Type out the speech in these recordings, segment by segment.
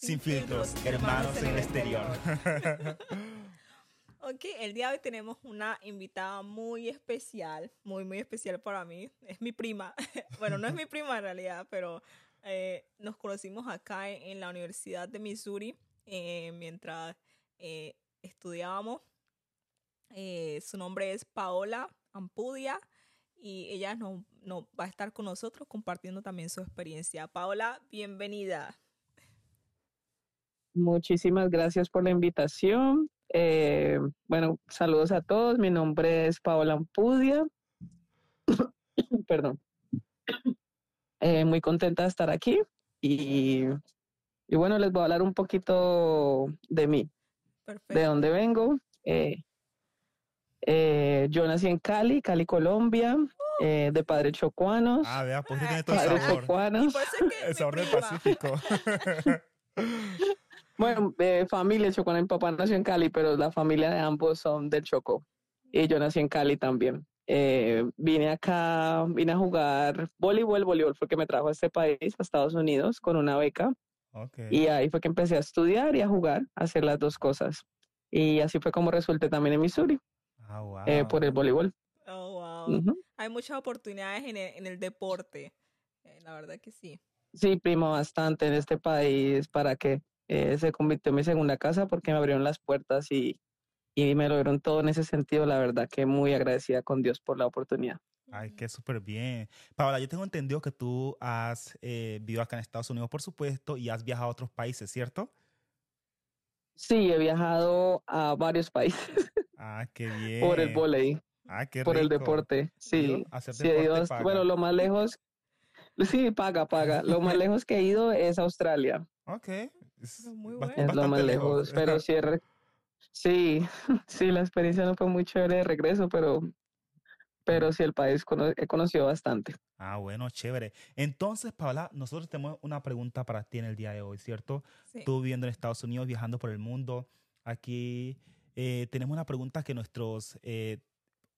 Sin filtros, hermanos en el exterior. ok, el día de hoy tenemos una invitada muy especial, muy, muy especial para mí. Es mi prima. bueno, no es mi prima en realidad, pero eh, nos conocimos acá en, la Universidad de Missouri eh, mientras eh, estudiábamos. su nombre es Paola Ampudia y ella nos, va a estar con nosotros compartiendo también su experiencia. Paola, bienvenida. Muchísimas gracias por la invitación. Eh, bueno, saludos a todos. Mi nombre es Paola Ampudia. Perdón. Eh, muy contenta de estar aquí y, bueno, les voy a hablar un poquito de mí, de dónde vengo. Eh, yo nací en Cali, Cali, Colombia, de padres chocuanos. Ah, vea, pues tiene todo el sabor. Chocuanos. el sabor del Pacífico. Bueno, eh, familia Chocó, mi papá nació en Cali, pero la familia de ambos son del Chocó. Y yo nací en Cali también. Eh, vine acá, vine a jugar voleibol, voleibol fue que me trajo a este país, a Estados Unidos, con una beca. Y ahí fue que empecé a estudiar y a jugar, a hacer las dos cosas. Y así fue como resulté también en Missouri, ah, eh, por el voleibol. Oh, wow. Hay muchas oportunidades en el, en el deporte, la verdad que sí. Sí, prima, bastante en este país para que eh, se convirtió en mi segunda casa porque me abrieron las puertas y, y me lo dieron todo en ese sentido. La verdad que muy agradecida con Dios por la oportunidad. Ay, qué súper bien. Paola, yo tengo entendido que tú has eh, vivido acá en Estados Unidos, por supuesto, y has viajado a otros países, ¿cierto? Sí, he viajado a varios países. Ah, qué bien. por el volei. Ah, qué Por el deporte, sí. sí bueno, lo más lejos, sí, paga, paga. Lo más lejos que he ido es Australia. Ok. Es, lo más lejos, pero sí, sí, sí, la experiencia no fue muy chévere de regreso, pero, pero sí el país he conocido bastante. Ah, bueno, chévere. Entonces, Paola, nosotros tenemos una pregunta para ti en el día de hoy, ¿cierto? Tú viviendo en Estados Unidos, viajando por el mundo, aquí eh, tenemos una pregunta que nuestros eh,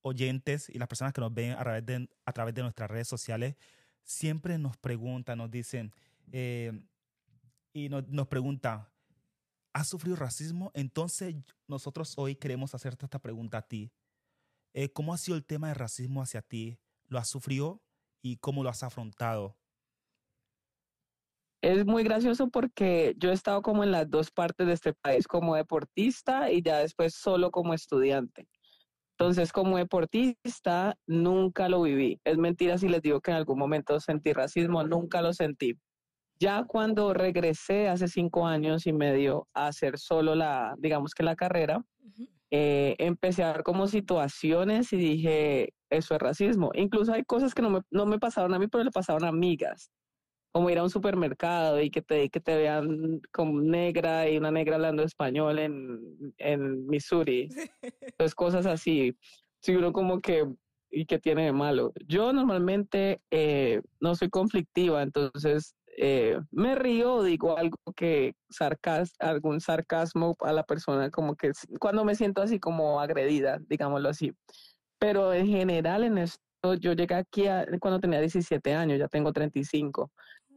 oyentes y las personas que nos ven a través de, a través de nuestras redes sociales siempre nos preguntan, nos dicen, eh, y nos, pregunta, ¿has sufrido racismo? Entonces nosotros hoy queremos hacerte esta pregunta a ti. Eh, ¿Cómo ha sido el tema de racismo hacia ti? ¿Lo has sufrido y cómo lo has afrontado? Es muy gracioso porque yo he estado como en las dos partes de este país, como deportista y ya después solo como estudiante. Entonces, como deportista, nunca lo viví. Es mentira si les digo que en algún momento sentí racismo, nunca lo sentí. Ya cuando regresé hace cinco años y medio a hacer solo la, digamos que la carrera, eh, empecé a ver como situaciones y dije, eso es racismo. Incluso hay cosas que no me, no me pasaron a mí, pero le pasaron a amigas. Como ir a un supermercado y que te, que te vean como negra y una negra hablando español en, en Missouri. Entonces, cosas así. Si uno como que, ¿y qué tiene de malo? Yo normalmente eh, no soy conflictiva, entonces eh, me río, digo algo que sarcas, algún sarcasmo a la persona, como que cuando me siento así como agredida, digámoslo así. Pero en general en esto, yo llegué aquí cuando tenía 17 años, ya tengo 35.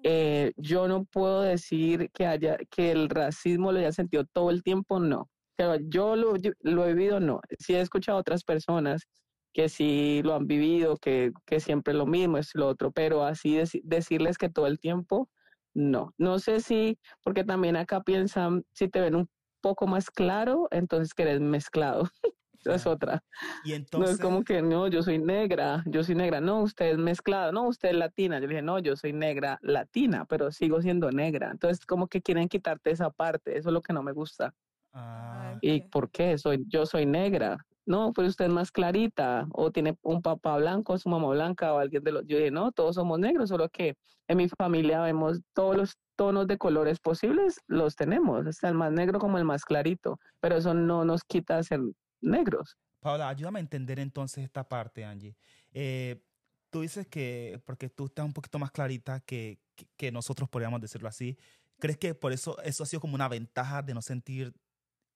Eh, yo no puedo decir que haya que el racismo lo haya sentido todo el tiempo, no. Pero yo lo, lo he vivido, no. Sí he escuchado a otras personas que sí lo han vivido, que, que siempre lo mismo es lo otro, pero así decirles que todo el tiempo, no. No sé si, porque también acá piensan, si te ven un poco más claro, entonces que eres mezclado. es otra. Y entonces... No es como que, no, yo soy negra, yo soy negra, no, usted es mezclada, no, usted es latina. Yo dije, no, yo soy negra latina, pero sigo siendo negra. Entonces, como que quieren quitarte esa parte, eso es lo que no me gusta. Ah, ¿Y por qué? Soy, yo soy negra no, pues usted es más clarita, o tiene un papá blanco, su mamá blanca, o alguien de los. Yo dije, no, todos somos negros, solo que en mi familia vemos todos los tonos de colores posibles, los tenemos, está el más negro como el más clarito, pero eso no nos quita ser negros. Paula, ayúdame a entender entonces esta parte, Angie. Eh, tú dices que, porque tú estás un poquito más clarita que, que, nosotros, podríamos decirlo así, ¿crees que por eso eso ha sido como una ventaja de no sentir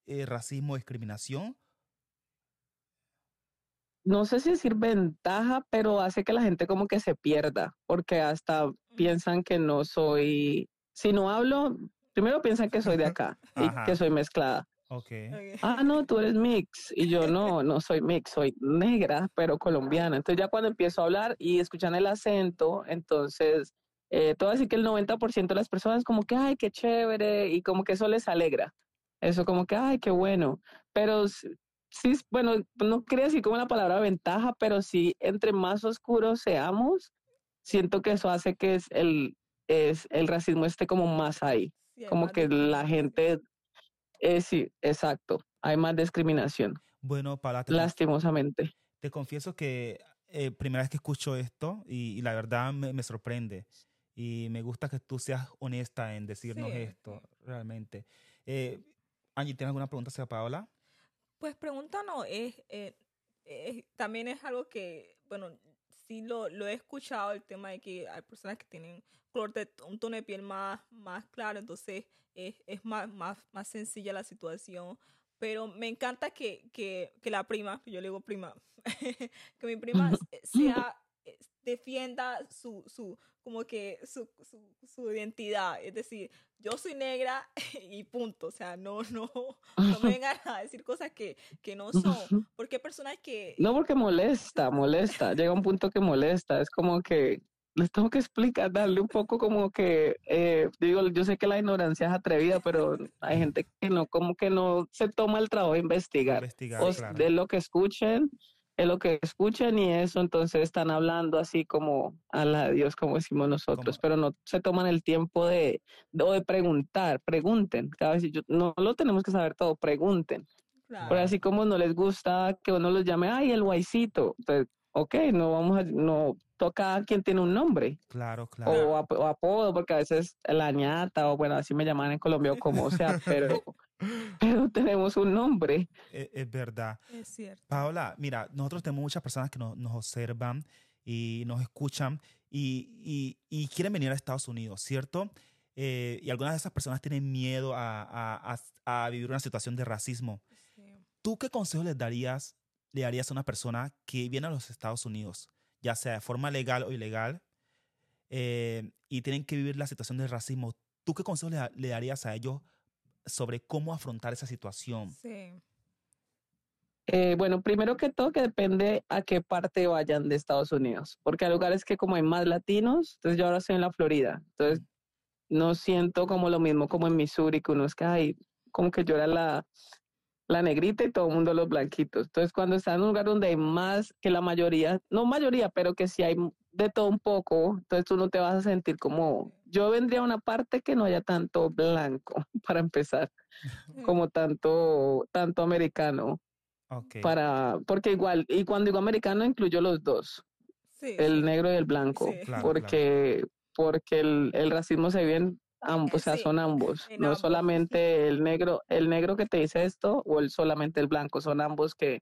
eh, racismo discriminación? no sé si decir ventaja, pero hace que la gente como que se pierda, porque hasta piensan que no soy, si no hablo, primero piensan que soy de acá y que soy mezclada. Okay. Ah, no, tú eres mix. Y yo no, no soy mix, soy negra, pero colombiana. Entonces ya cuando empiezo a hablar y escuchan el acento, entonces eh, todo así que el 90% de las personas como que, ay, qué chévere, y como que eso les alegra. Eso como que, ay, qué bueno. Pero sí, bueno, no quería decir como la palabra ventaja, pero sí, entre más oscuros seamos, siento que eso hace que es el, es, el racismo esté como más ahí. como que la gente eh, sí, exacto. Hay más discriminación. Bueno, para lastimosamente. Te confieso que eh, primera vez que escucho esto y, la verdad me, sorprende. Y me gusta que tú seas honesta en decirnos esto, realmente. Eh, Angie, ¿tienes alguna pregunta hacia Paola? Pues pregunta no, es, también es algo que, bueno, sí lo, lo, he escuchado, el tema de que hay personas que tienen color de un tono de piel más, más claro, entonces es, es más, más, más sencilla la situación. Pero me encanta que, que, que la prima, yo le digo prima, que mi prima sea, eh, defienda su, su, como que su, su, su, identidad. Es decir, yo soy negra y punto. O sea, no, no, no me vengan a decir cosas que, que no son. Porque hay personas que... No, porque molesta, molesta. Llega un punto que molesta. Es como que les tengo que explicar, darle un poco como que, eh, digo, yo sé que la ignorancia es atrevida, pero hay gente que no, como que no se toma el trabajo de investigar, de lo que escuchen, de lo que escuchen y eso, entonces están hablando así como a la Dios, como decimos nosotros, pero no se toman el tiempo de, de, preguntar, pregunten, cada vez yo, no lo tenemos que saber todo, pregunten. Pero así como no les gusta que uno los llame, ay, el guaycito, entonces, ok, no vamos a, no, toca quien tiene un nombre. Claro, claro. O, apodo, porque a veces la ñata, o bueno, así me llaman en Colombia, o como sea, pero, pero tenemos un nombre. E, es, verdad. Es cierto. Paola, mira, nosotros tenemos muchas personas que nos, nos observan y nos escuchan y, y, y, quieren venir a Estados Unidos, ¿cierto? Eh, y algunas de esas personas tienen miedo a, a, a, vivir una situación de racismo. ¿Tú qué consejo les darías, le darías a una persona que viene a los Estados Unidos? ya sea de forma legal o ilegal, eh, y tienen que vivir la situación del racismo, ¿tú qué consejos le, darías a ellos sobre cómo afrontar esa situación? Sí. Eh, bueno, primero que todo que depende a qué parte vayan de Estados Unidos, porque hay lugares que como hay más latinos, entonces yo ahora estoy en la Florida, entonces no siento como lo mismo como en Missouri, que uno es que, hay como que yo era la, la negrita y todo el mundo los blanquitos. Entonces, cuando está en un lugar donde hay más que la mayoría, no mayoría, pero que si hay de todo un poco, entonces tú no te vas a sentir como, yo vendría a una parte que no haya tanto blanco, para empezar, como tanto, tanto americano. Para, porque igual, y cuando digo americano incluyo los dos, el negro y el blanco, porque, porque el, el racismo se vive ambos, o sea, son ambos, no solamente el negro, el negro que te dice esto o el solamente el blanco, son ambos que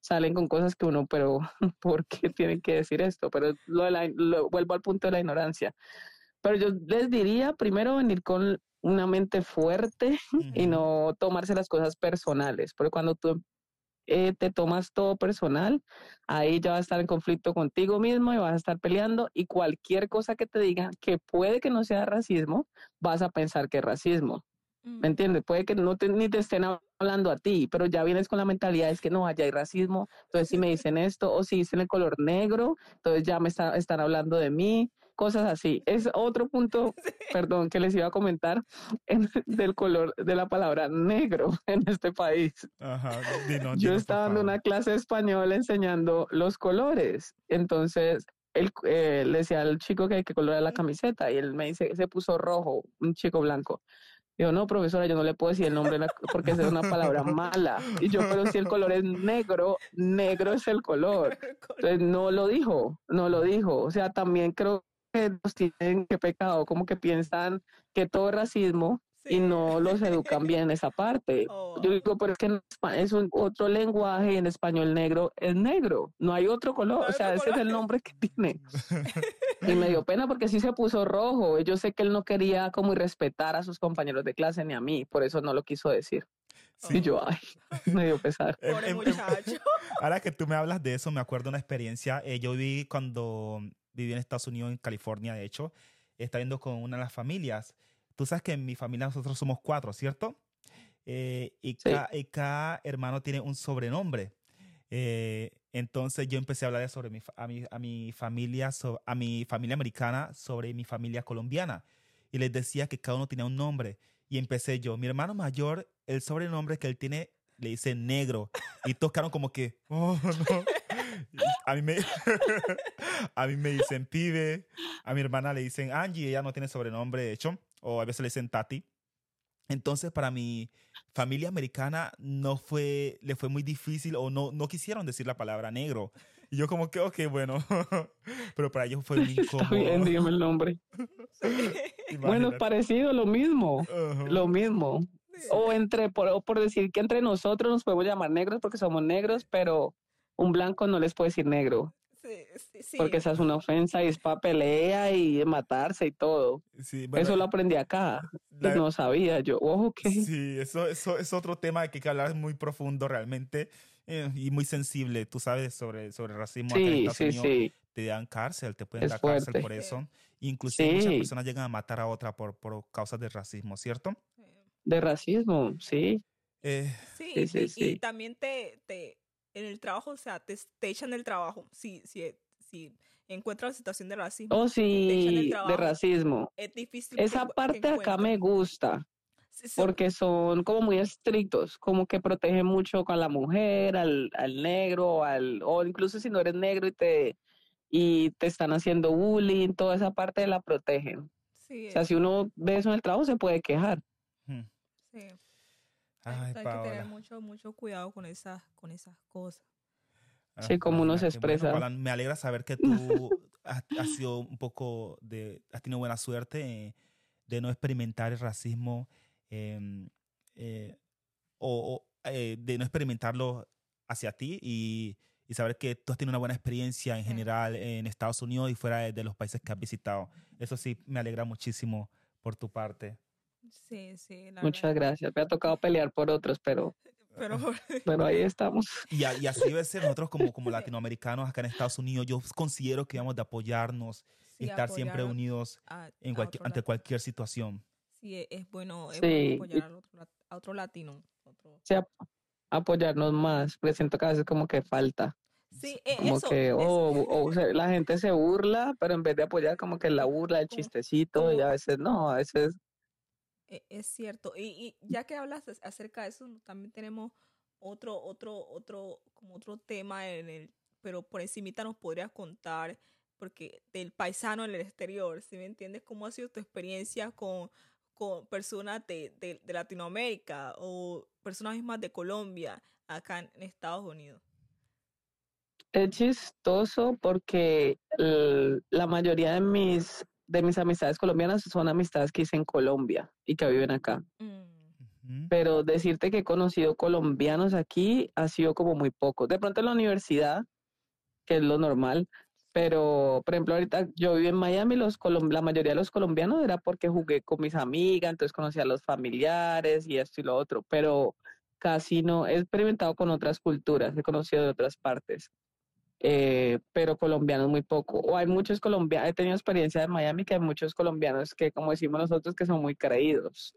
salen con cosas que uno, pero ¿por qué tienen que decir esto? Pero lo, de la, vuelvo al punto de la ignorancia. Pero yo les diría primero venir con una mente fuerte y no tomarse las cosas personales, porque cuando tú eh, te tomas todo personal, ahí ya vas a estar en conflicto contigo mismo y vas a estar peleando y cualquier cosa que te diga que puede que no sea racismo, vas a pensar que es racismo. ¿Me mm. entiendes? Puede que no te, ni te estén hablando a ti, pero ya vienes con la mentalidad es que no, allá hay racismo, entonces si me dicen esto o si dicen el color negro, entonces ya me están hablando de mí cosas así. Es otro punto, perdón, que les iba a comentar del color de la palabra negro en este país. Yo estaba dando una clase de español enseñando los colores. Entonces, él, eh, le decía al chico que hay que colorar la camiseta y él me dice, se puso rojo, un chico blanco. Digo, no, profesora, yo no le puedo decir el nombre porque es una palabra mala. Y yo, pero si el color es negro, negro es el color. Entonces, no lo dijo, no lo dijo. O sea, también creo nos tienen que pecado, como que piensan que todo es racismo y no los educan bien en esa parte. Oh. Yo digo, pero es que es un otro lenguaje y en español negro es negro, no hay otro color, o sea, ese es el nombre que tiene. y me dio pena porque sí se puso rojo, yo sé que él no quería como irrespetar a sus compañeros de clase ni a mí, por eso no lo quiso decir. Y yo, ay, me dio pesar. Pobre muchacho. Ahora que tú me hablas de eso, me acuerdo una experiencia. Eh, yo vi cuando viví en Estados Unidos, en California, de hecho, está viendo con una de las familias. tú sabes que en mi familia nosotros somos cuatro, ¿cierto? Eh, y, cada, hermano tiene un sobrenombre. Eh, entonces yo empecé a hablar sobre mi, a, mi, a mi familia, a mi familia americana, sobre mi familia colombiana. Y les decía que cada uno tenía un nombre. Y empecé yo, mi hermano mayor, el sobrenombre que él tiene, le dice negro. Y tocaron como que, oh, no. A mí, me, a mí me dicen pibe, a mi hermana le dicen Angie, ella no tiene sobrenombre de hecho, o a veces le dicen Tati. Entonces, para mi familia americana no fue, le fue muy difícil o no, no quisieron decir la palabra negro. Y yo como que, ok, bueno, pero para ellos fue muy incómodo. Está bien, dígame el nombre. bueno, es parecido, lo mismo, lo mismo. O entre, por, por decir que entre nosotros nos podemos llamar negros porque somos negros, pero un blanco no les puede decir negro. Porque esa es una ofensa y es para pelea y matarse y todo. eso lo aprendí acá. no sabía yo. Ojo que. Sí, eso, eso es otro tema que hay que hablar muy profundo realmente eh, y muy sensible. Tú sabes sobre, sobre racismo. Sí, sí, sí. Te dan cárcel, te pueden dar cárcel por eso. Inclusive muchas personas llegan a matar a otra por, por causas de racismo, ¿cierto? De racismo, sí. Eh, sí, sí, sí, y también te, te en el trabajo, o sea, te, te echan del trabajo. Si, si, si encuentras la situación de racismo. Oh, sí, de racismo. Es difícil. Esa parte acá me gusta. Porque son como muy estrictos, como que protegen mucho con la mujer, al, al negro, al, o incluso si no eres negro y te, y te están haciendo bullying, toda esa parte la protegen. Sí, o sea, si uno ve eso en el trabajo, se puede quejar. Hmm. Sí hay, que tener mucho, mucho cuidado con esas, con esas cosas. Sí, ah, como uno se expresa. me alegra saber que tú has, sido un poco de, has tenido buena suerte de no experimentar el racismo em, eh, o, eh, de no experimentarlo hacia ti y, y, saber que tú has tenido una buena experiencia en general en Estados Unidos y fuera de, de los países que has visitado. Eso sí, me alegra muchísimo por tu parte. Sí, sí. Muchas gracias. Me ha tocado pelear por otros, pero, pero, pero ahí estamos. Y, y, así debe ser nosotros como, como latinoamericanos acá en Estados Unidos. Yo considero que debemos de apoyarnos y estar siempre unidos en cualquier, ante cualquier situación. Sí, e, es bueno, apoyar a otro, latino. Sí, apoyarnos más, porque siento que a veces como que falta. Sí, e, como que oh, la gente se burla, pero en vez de apoyar como que la burla, el chistecito, y a veces no, a veces es cierto. Y, ya que hablas acerca de eso, también tenemos otro, otro, otro, como otro tema en el, pero por encimita nos podrías contar, porque del paisano en el exterior, si me entiendes, cómo ha sido tu experiencia con, con personas de, de, Latinoamérica o personas mismas de Colombia acá en, Estados Unidos. Es chistoso porque la mayoría de mis de mis amistades colombianas son amistades que hice en Colombia y que viven acá. Mm. Pero decirte que he conocido colombianos aquí ha sido como muy poco. De pronto en la universidad, que es lo normal, pero por ejemplo ahorita yo vivo en Miami, los la mayoría de los colombianos era porque jugué con mis amigas, entonces conocí a los familiares y esto y lo otro, pero casi no he experimentado con otras culturas, he conocido de otras partes. Eh, pero colombianos muy poco. O hay muchos colombianos, he tenido experiencia en Miami que hay muchos colombianos que, como decimos nosotros, que son muy creídos.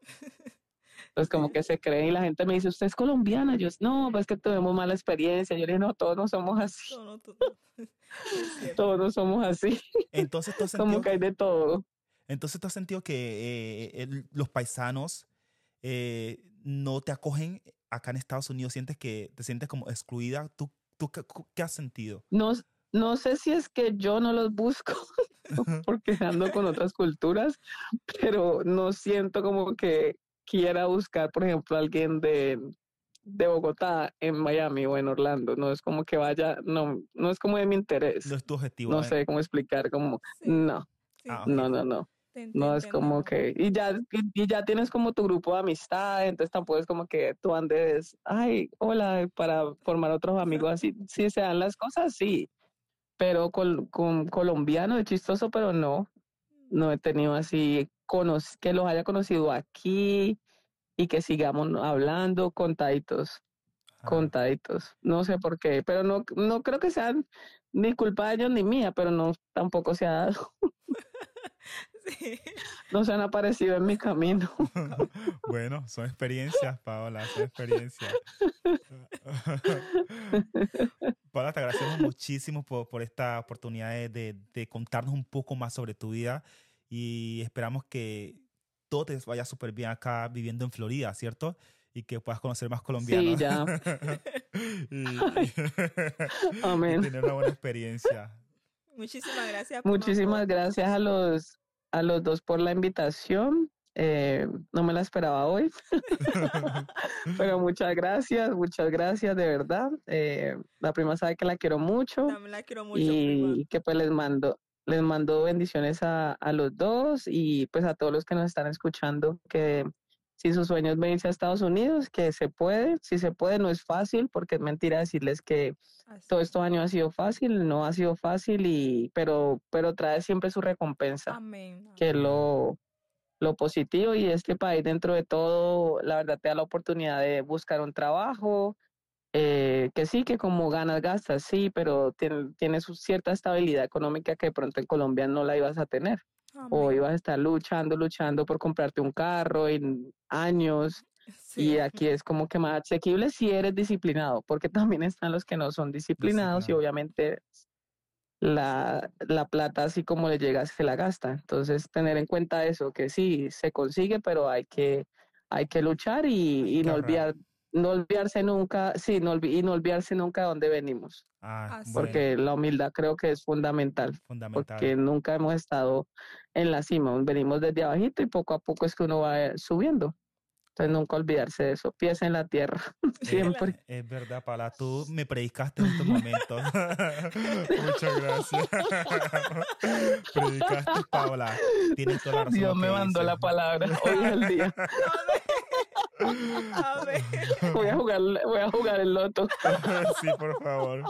Entonces, como que se creen y la gente me dice, ¿usted es colombiana? Yo, no, pues que tuvimos mala experiencia. Yo le digo, no, todos no somos así. todos no somos así. Entonces, ¿tú has sentido, como que hay de todo. Entonces, ¿tú has sentido que eh, los paisanos eh, no te acogen acá en Estados Unidos? ¿Sientes que te sientes como excluida? ¿Tú ¿Tú qué, has sentido? No, no sé si es que yo no los busco porque ando con otras culturas, pero no siento como que quiera buscar, por ejemplo, a alguien de, de Bogotá en Miami o en Orlando. No es como que vaya, no, no es como de mi interés. No es tu objetivo. No sé cómo explicar, como, no, ah, no, no, no no es como que, y ya, y, ya tienes como tu grupo de amistad, entonces tampoco es como que tú andes, ay, hola, para formar otros amigos así. Si se dan las cosas, sí, pero con, con colombiano es chistoso, pero no, no he tenido así que los haya conocido aquí y que sigamos hablando contaditos, contaditos. No sé por qué, pero no, no creo que sean ni culpa de ellos ni mía, pero no tampoco se ha dado. no se han aparecido en mi camino. bueno, son experiencias, Paola, son experiencias. Paola, te agradecemos muchísimo por, por esta oportunidad de, de, contarnos un poco más sobre tu vida y esperamos que todo te vaya súper bien acá viviendo en Florida, ¿cierto? Y que puedas conocer más colombianos. Sí, ya. Amén. tener una buena experiencia. Muchísimas gracias. Muchísimas gracias a los, a los dos por la invitación. Eh, no me la esperaba hoy, pero muchas gracias, muchas gracias de verdad. Eh, la prima sabe que la quiero mucho. También la quiero mucho. Y que pues les mando, les mando bendiciones a, a, los dos y pues a todos los que nos están escuchando que si sus sueños venirse a Estados Unidos, que se puede, si se puede, no es fácil, porque es mentira decirles que todo estos años ha sido fácil, no ha sido fácil, y, pero, pero trae siempre su recompensa, amén, que es lo, lo positivo, y este país dentro de todo, la verdad te da la oportunidad de buscar un trabajo, eh, que sí, que como ganas, gastas, sí, pero tiene, tiene su cierta estabilidad económica que de pronto en Colombia no la ibas a tener o ibas a estar luchando, luchando por comprarte un carro en años. Y aquí es como que más asequible si eres disciplinado, porque también están los que no son disciplinados y obviamente la, la, plata así como le llega se la gasta. Entonces tener en cuenta eso, que sí, se consigue, pero hay que, hay que luchar y, y no olvidar no olvidarse nunca, sí, no, y no olvidarse nunca de dónde venimos. Ah, porque la humildad creo que es fundamental, Porque nunca hemos estado en la cima, venimos desde abajito y poco a poco es que uno va subiendo. Entonces nunca olvidarse de eso, pies en la tierra, siempre. Es, verdad, Paula, tú me predicaste en estos momentos. Muchas gracias. predicaste, Paula. Tienes toda la razón. Dios me mandó la palabra, hoy es el día. Voy a jugar, voy a jugar el loto. sí, por favor.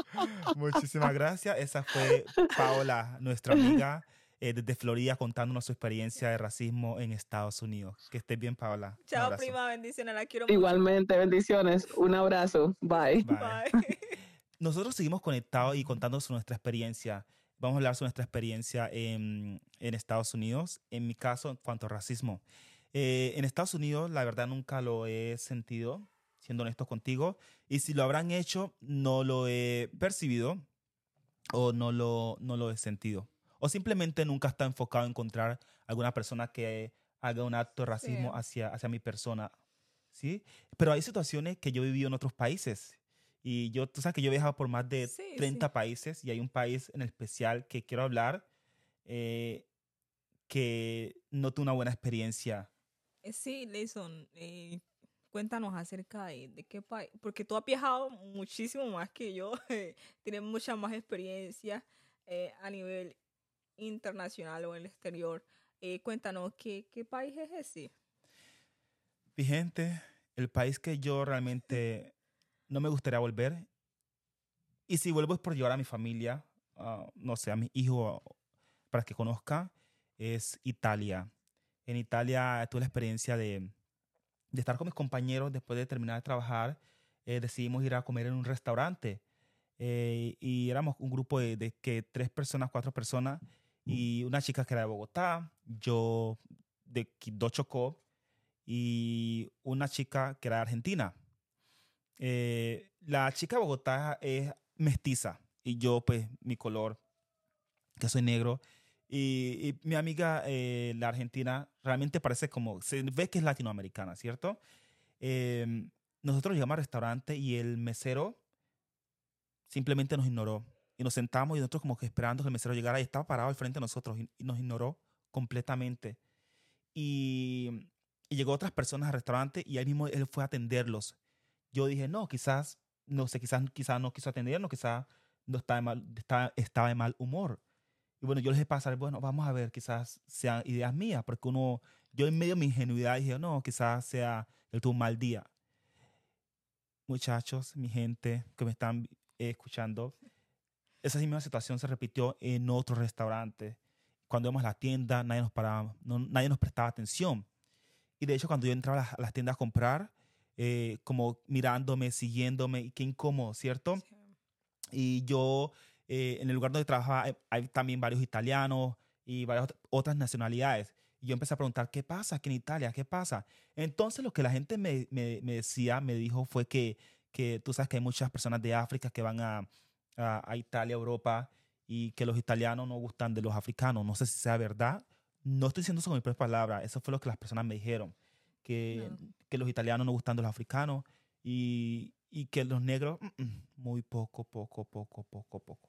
Muchísimas gracias. Esa fue Paola, nuestra amiga eh, desde Florida, contándonos su experiencia de racismo en Estados Unidos. Que estés bien, Paola. Chao, prima. Bendiciones. La quiero Igualmente, bendiciones. Un abrazo. Bye. Bye. Nosotros seguimos conectados y contándonos nuestra experiencia. Vamos a hablar sobre nuestra experiencia en, en Estados Unidos. En mi caso, en cuanto a racismo. Eh, en Estados Unidos, la verdad, nunca lo he sentido, siendo honesto contigo. Y si lo habrán hecho, no lo he percibido o no lo, no lo he sentido. O simplemente nunca está enfocado en encontrar alguna persona que haga un acto de racismo hacia, hacia mi persona. ¿sí? Pero hay situaciones que yo he vivido en otros países. Y yo, tú sabes que yo he viajado por más de 30 países y hay un país en especial que quiero hablar eh, que no tuve una buena experiencia sí, Leison, eh, cuéntanos acerca de, qué país, porque tú has viajado muchísimo más que yo, tienes mucha más experiencia eh, a nivel internacional o en el exterior. cuéntanos, ¿qué, ¿qué país es ese? Vigente, el país que yo realmente no me gustaría volver. Y si vuelvo es por llevar a mi familia, no sé, a mi hijo para que conozca, es Italia en Italia tuve la experiencia de, de estar con mis compañeros después de terminar de trabajar. Eh, decidimos ir a comer en un restaurante eh, y éramos un grupo de, que tres personas, cuatro personas y una chica que era de Bogotá, yo de Quito Chocó y una chica que era de Argentina. Eh, la chica de Bogotá es mestiza y yo pues mi color, que soy negro, y, mi amiga, eh, la argentina, realmente parece como, se ve que es latinoamericana, ¿cierto? Em, nosotros llegamos al restaurante y el mesero simplemente nos ignoró. Y nos sentamos y nosotros como que esperando que el mesero llegara y estaba parado al frente de nosotros y, nos ignoró completamente. Y, y, llegó otras personas al restaurante y ahí mismo él fue a atenderlos. Yo dije, no, quizás, no sé, quizás, quizás no quiso atendernos, quizás no estaba de mal, estaba, estaba de mal humor. Y bueno, yo les dije pasar, bueno, vamos a ver, quizás sean ideas mías, porque uno, yo en medio de mi ingenuidad dije, no, quizás sea el tu mal día. Muchachos, mi gente que me están eh, escuchando, esa misma situación se repitió en otro restaurante. Cuando íbamos a la tienda, nadie nos, paraba, nadie nos prestaba atención. Y de hecho, cuando yo entraba a las, tiendas a comprar, eh, como mirándome, siguiéndome, y qué incómodo, ¿cierto? Y yo eh, en el lugar donde trabajaba hay, también varios italianos y varias otras nacionalidades. Y yo empecé a preguntar, ¿qué pasa aquí en Italia? ¿Qué pasa? Entonces lo que la gente me, me, me decía, me dijo fue que, que tú sabes que hay muchas personas de África que van a, a, Italia, Europa, y que los italianos no gustan de los africanos. No sé si sea verdad. No estoy diciendo eso con mis propias palabras. Eso fue lo que las personas me dijeron. Que, que los italianos no gustan de los africanos y, y que los negros, mm, mm, muy poco, poco, poco, poco, poco.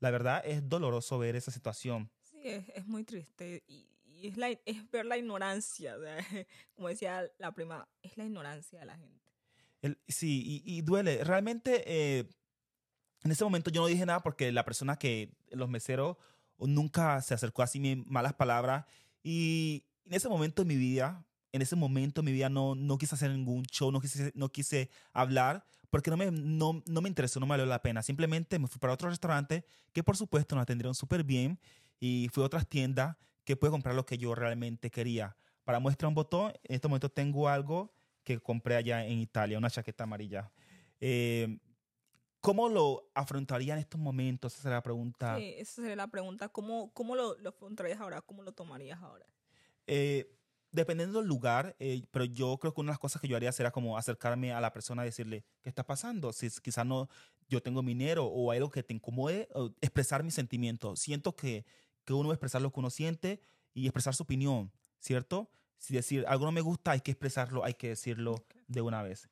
La verdad es doloroso ver esa situación. Sí, es, es muy triste. Y, es, la, es ver la ignorancia, como decía la prima, es la ignorancia de la gente. El, sí, y, duele. Realmente, eh, en ese momento yo no dije nada porque la persona que, los meseros, nunca se acercó así mis malas palabras. Y en ese momento de mi vida, en ese momento mi vida no, no quise hacer ningún show, no quise, no quise hablar porque no me, no, no me interesó, no me valió la pena. Simplemente me fui para otro restaurante que por supuesto nos atendieron súper bien y fui a otras tiendas que pude comprar lo que yo realmente quería. Para muestra un botón, en este momento tengo algo que compré allá en Italia, una chaqueta amarilla. Eh, ¿Cómo lo afrontaría en estos momentos? Esa sería la pregunta. Sí, esa sería la pregunta. ¿Cómo, cómo lo, lo afrontarías ahora? ¿Cómo lo tomarías ahora? Eh, dependiendo del lugar, eh, pero yo creo que una de las cosas que yo haría sería como acercarme a la persona y decirle, ¿qué está pasando? Si quizás no, yo tengo dinero o algo que te incomode, expresar mis sentimientos. Siento que, que uno expresar lo que uno siente y expresar su opinión, ¿cierto? Si decir algo no me gusta, hay que expresarlo, hay que decirlo de una vez.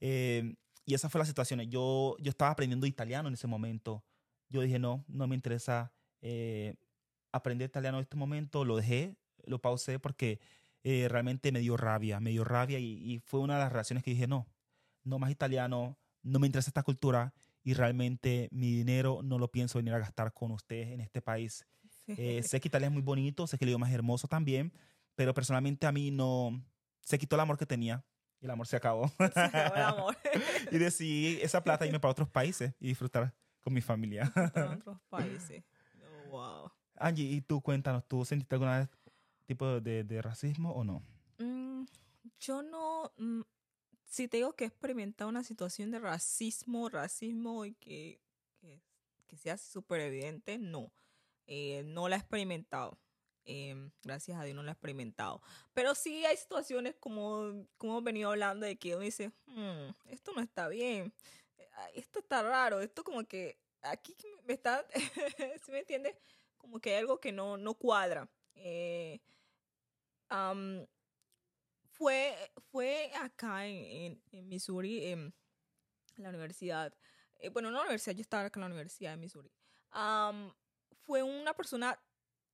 Eh, y esa fue la situación. Yo, yo estaba aprendiendo italiano en ese momento. Yo dije, no, no me interesa eh, aprender italiano en este momento. Lo dejé, lo pausé porque eh, realmente me dio rabia, me dio rabia y, fue una de las reacciones que dije, no, no más italiano, no me interesa esta cultura y realmente mi dinero no lo pienso venir a gastar con ustedes en este país. Eh, sé que Italia es muy bonito, sé que el idioma es hermoso también, pero personalmente a mí no, se quitó el amor que tenía y el amor se acabó. Se acabó el amor. y decidí esa plata irme para otros países y disfrutar con mi familia. Para otros países. Oh, wow. Angie, y tú cuéntanos, ¿tú sentiste alguna vez tipo de, de racismo o no? Mm, yo no, mm, si te digo que he experimentado una situación de racismo, racismo y que, que, que sea súper evidente, no. Eh, no la he experimentado. Em, gracias a Dios no la he experimentado. Pero sí hay situaciones como, como hemos venido hablando de que uno dice, hmm, esto no está bien, esto está raro, esto como que aquí me está, ¿sí me entiendes? Como que hay algo que no, no cuadra. Eh, fue, fue acá en, en, Missouri, en la universidad. Eh, bueno, no la universidad, yo estaba acá en la Universidad de Missouri. fue una persona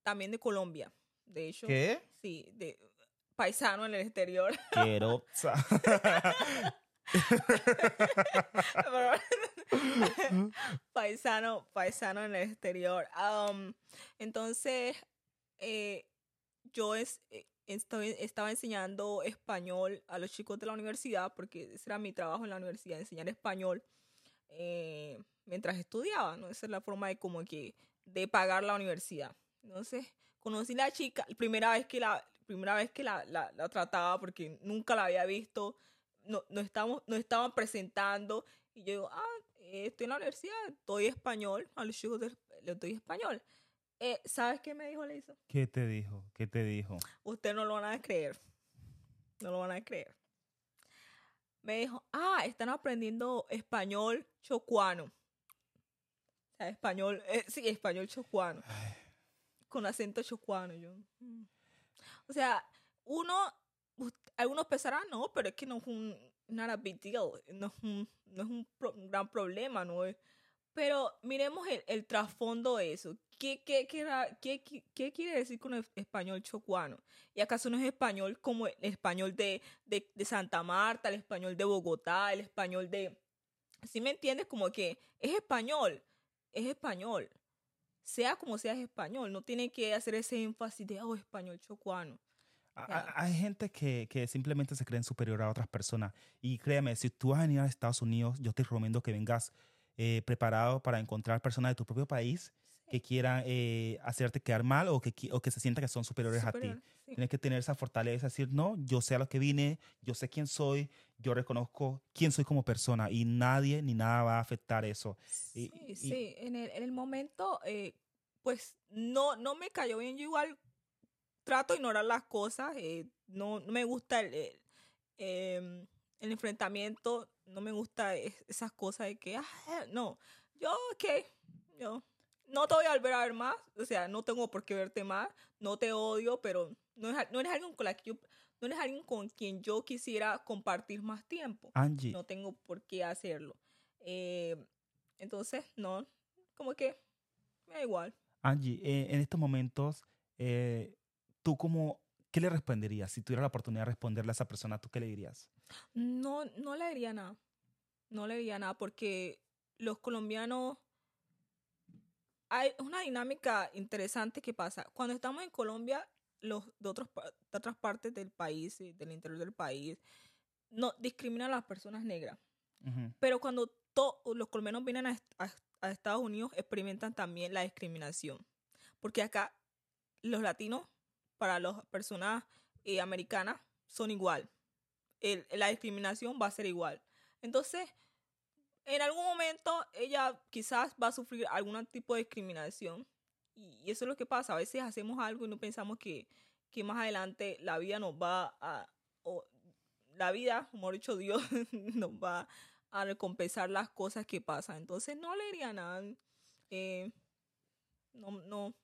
también de Colombia, de hecho. ¿Qué? Sí, de paisano en el exterior. Quiero. paisano, paisano en el exterior. entonces, eh, yo es, eh, estaba enseñando español a los chicos de la universidad, porque ese era mi trabajo en la universidad, enseñar español eh, mientras estudiaba, ¿no? Esa es la forma de como que, de pagar la universidad. Entonces, conocí a la chica, primera vez que la, primera vez que la, la, la trataba, porque nunca la había visto, no, no, estamos, no estaban presentando, y yo digo, ah, estoy en la universidad, estoy español, a los chicos le doy español. Eh, ¿Sabes qué me dijo Lisa? ¿Qué te dijo? ¿Qué te dijo? Usted no lo van a creer. No lo van a creer. Me dijo, ah, están aprendiendo español chocuano. O sea, español, eh, sí, español chocuano. Con acento chocuano. Yo. Mm". O sea, uno, algunos pensarán, no, pero es que no es un, not a big deal. No es un, no es un, gran problema, ¿no? Pero miremos el, el trasfondo de eso. ¿Qué, qué, qué, qué, quiere decir con el español chocuano? ¿Y acaso no es español como el español de, de, de Santa Marta, el español de Bogotá, el español de... ¿Sí me entiendes? Como que es español, es español. Sea como sea, es español. No tiene que hacer ese énfasis de, oh, español chocuano. Hay gente que, que, simplemente se creen superior a otras personas. Y créeme, si tú vas a venir a Estados Unidos, yo te recomiendo que vengas eh, preparado para encontrar personas de tu propio país que quieran eh, hacerte quedar mal o que, o que se sientan que son superiores a ti. Tienes que tener esa fortaleza, decir, no, yo sé a lo que vine, yo sé quién soy, yo reconozco quién soy como persona y nadie ni nada va a afectar eso. Sí, sí, en el, en el momento, eh, pues no, no me cayó bien. Yo igual trato de ignorar las cosas. Eh, no, no, me gusta el, el, em, el, enfrentamiento. No me gusta esas cosas de que, ah, no, yo, ok, yo no te voy a volver a ver más. O sea, no tengo por qué verte más. No te odio, pero no, no eres alguien con la que yo no eres alguien con quien yo quisiera compartir más tiempo. Angie. No tengo por qué hacerlo. Eh, entonces, no, como que me da igual. Angie, eh, en estos momentos, eh, ¿tú cómo, qué le responderías? Si tuviera la oportunidad de responderle a esa persona, ¿tú qué le dirías? No, no le diría nada. No le diría nada porque los colombianos... Hay una dinámica interesante que pasa. Cuando estamos en Colombia, los de, otros, de otras partes del país, del interior del país, no discriminan a las personas negras. Pero cuando los colombianos vienen a, a, Estados Unidos, experimentan también la discriminación. Porque acá los latinos, para las personas eh, americanas, son igual. la discriminación va a ser igual. Entonces, en algún momento ella quizás va a sufrir algún tipo de discriminación y eso es lo que pasa. A veces hacemos algo y no pensamos que, que más adelante la vida nos va a, o la vida, como ha dicho Dios, nos va a recompensar las cosas que pasan. Entonces no le diría nada. Eh, no, no,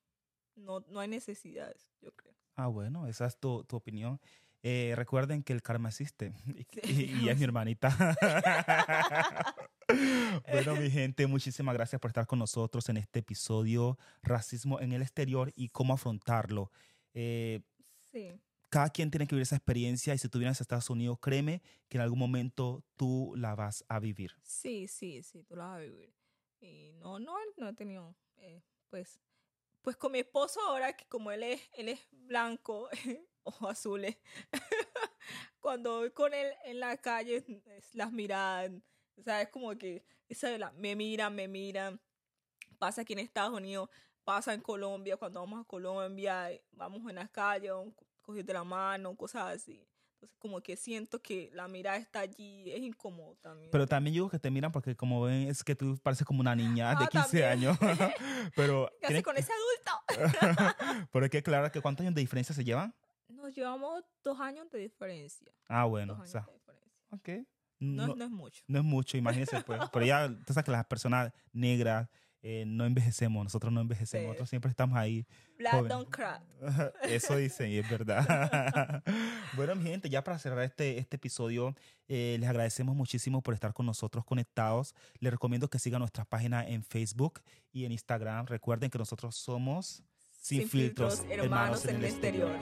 no, no hay necesidades, yo creo. Ah, bueno, esa es tu, tu opinión. Eh, recuerden que el karma existe y, es mi hermanita. bueno, mi gente, muchísimas gracias por estar con nosotros en este episodio Racismo en el exterior y cómo afrontarlo. Eh, sí. Cada quien tiene que vivir esa experiencia y si tú vienes a Estados Unidos, créeme que en algún momento tú la vas a vivir. Sí, sí, sí, tú la vas a vivir. Y no, no, no he tenido, eh, pues, pues con mi esposo ahora que como él es, él es blanco, ojos azules. Cuando voy con él en la calle, las miradas, o sea, es como que esa me miran, me miran. Pasa aquí en Estados Unidos, pasa en Colombia, cuando vamos a Colombia, vamos en las calles, cogiendo la mano, cosas así. Entonces, como que siento que la mirada está allí, es incómodo también. Pero también digo que te miran porque como ven, es que tú pareces como una niña de 15 ah, años. Pero... ¿Qué haces con ese adulto? Pero es que claro, que ¿cuántos años de diferencia se llevan? Nos llevamos dos años de diferencia. Ah, bueno. o sea, Ok. No, no, es mucho. No es mucho, imagínense. Pues. Pero ya, tú sabes que las personas negras eh, no envejecemos, nosotros no envejecemos, nosotros siempre estamos ahí. Black don't crack. Eso dicen y es verdad. bueno, mi gente, ya para cerrar este, este episodio, eh, les agradecemos muchísimo por estar con nosotros conectados. Les recomiendo que sigan nuestra página en Facebook y en Instagram. Recuerden que nosotros somos Sin, filtros, hermanos, en el exterior.